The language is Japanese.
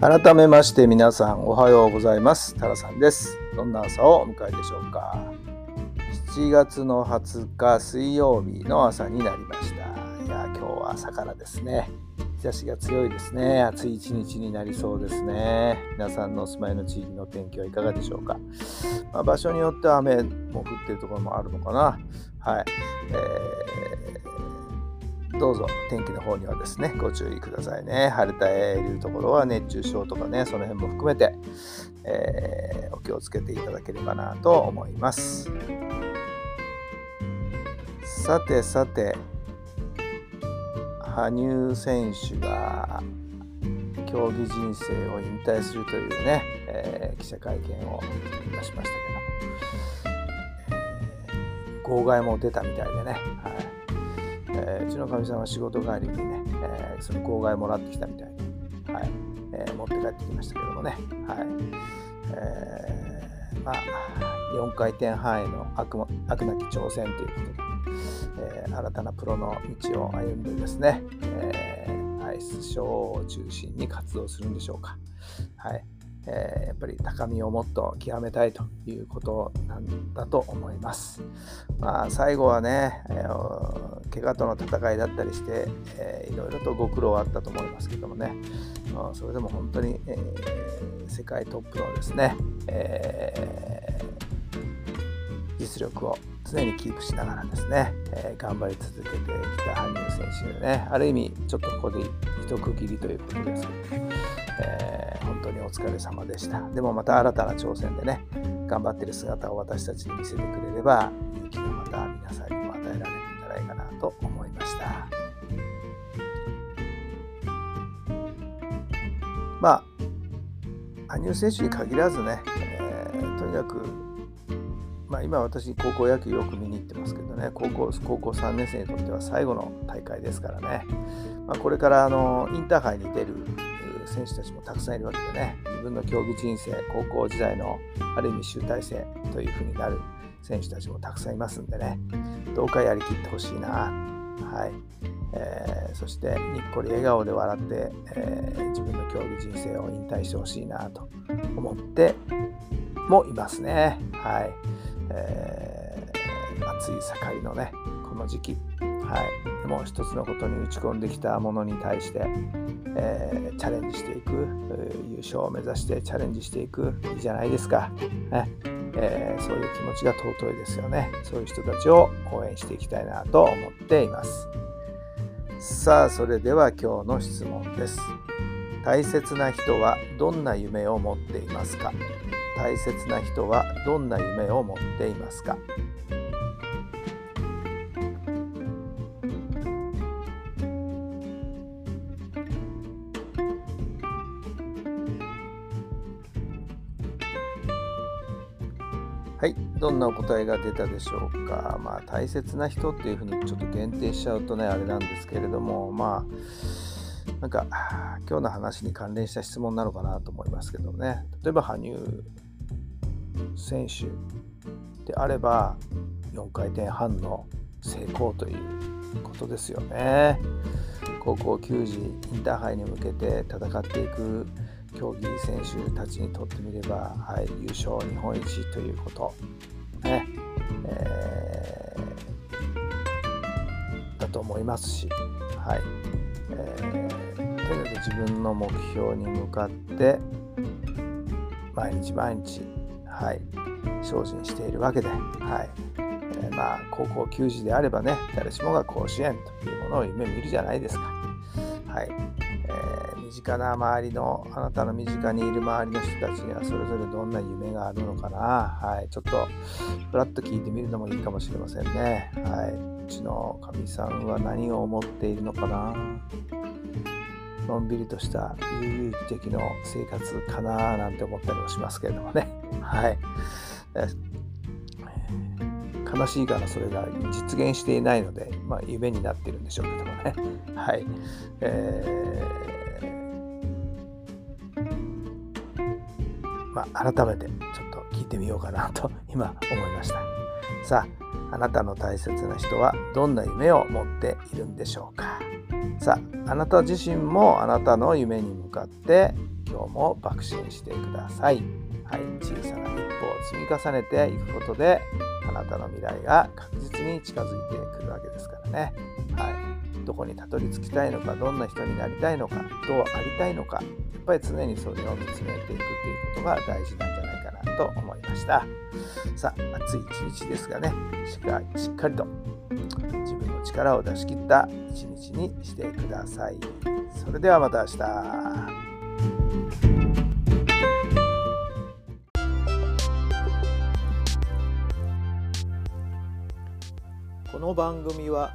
改めまして皆さんおはようございます。タラさんです。どんな朝をお迎えでしょうか。7月の20日水曜日の朝になりました。いや今日は朝からですね。日差しが強いですね。暑い一日になりそうですね。皆さんのお住まいの地域の天気はいかがでしょうか、まあ、場所によっては雨も降っているところもあるのかな。はい、えーどうぞ天気の方にはですね、ご注意くださいね。晴れたいるところは熱中症とかね、その辺も含めて、えー、お気をつけていただければなと思います。さてさて、羽生選手が競技人生を引退するというね、えー、記者会見を出しましたけども、えー、号外も出たみたいでね、はいえー、うちのかみさんは仕事帰りにね、えー、その号外もらってきたみたいで、はいえー、持って帰ってきましたけどもね、はいえー、まあ、4回転半への悪悪なき挑戦ということで、えー、新たなプロの道を歩んでですね、えー、アイスショーを中心に活動するんでしょうか。はいえー、やっぱり高みをもっと極めたいということなんだと思います。まあ、最後はね、えー、怪我との戦いだったりして、えー、いろいろとご苦労はあったと思いますけどもね、まあ、それでも本当に、えー、世界トップのですね、えー、実力を常にキープしながらですね、えー、頑張り続けてきた羽生選手でね、ある意味ちょっとここで一区切りということですけど、えー、当にお疲れ様でした。でもまた新たな挑戦でね、頑張ってる姿を私たちに見せてくれれば、勇気がまた皆さんにも与えられるんじゃないかなと思いました。まあ、羽生選手に限らずね、えー、とにかく、まあ、今私高校野球よく見に行ってますけどね高校高校3年生にとっては最後の大会ですからね、まあ、これからあのインターハイに出る選手たちもたくさんいるわけでね自分の競技人生高校時代のある意味集大成というふうになる選手たちもたくさんいますんでねどうかやりきってほしいな、はい。えー、そしてにっこり笑顔で笑って、えー、自分の競技人生を引退してほしいなと思ってもいますね。はい。えー、暑い盛りのねこの時期。はい、でも一つのことに打ち込んできたものに対して、えー、チャレンジしていく、優勝を目指してチャレンジしていくいいじゃないですか、ね。えー、そういう気持ちが尊いですよね。そういう人たちを応援していきたいなと思っています。さあそれでは今日の質問です。大切な人はどんな夢を持っていますか？大切な人はどんな夢を持っていますか？はい、どんなお答えが出たでしょうか。まあ、大切な人っていうふうにちょっと限定しちゃうとね、あれなんですけれども、まあ、なんか、今日の話に関連した質問なのかなと思いますけどね。例えば、羽生選手であれば、4回転半の成功ということですよね。高校球児、インターハイに向けて戦っていく競技選手たちにとってみれば、はい、優勝日本一ということ、ね。えー、だと思いますし、はい。えー、とにかく自分の目標に向かって毎日毎日、はい、精進しているわけで、はい。えー、まあ、高校球児であればね誰しもが甲子園というものを夢見るじゃないですか。はい。近な周りのあなたの身近にいる周りの人たちにはそれぞれどんな夢があるのかな、はい、ちょっとふらっと聞いてみるのもいいかもしれませんね。はいうちのかみさんは何を思っているのかなのんびりとした悠々自適の生活かななんて思ったりもしますけれどもね。はい。悲しいからそれが実現していないので、まあ、夢になってるんでしょうけどもね。はい。えー、まあ、改めてちょっと聞いてみようかなと今思いました。さあ、あなたの大切な人はどんな夢を持っているんでしょうか？さあ、あなた自身もあなたの夢に向かって今日も爆心してください。はい、小さな一歩を積み重ねていくことであなたの未来が確実に近づいてくるわけですからね。はい、どこにたどり着きたいのかどんな人になりたいのかどうありたいのかやっぱり常にそれを見つめていくということが大事なんじゃないかなと思いました。さあ暑い一日ですがねしっかりと自分の力を出し切った一日にしてください。それではまた明日。この番組は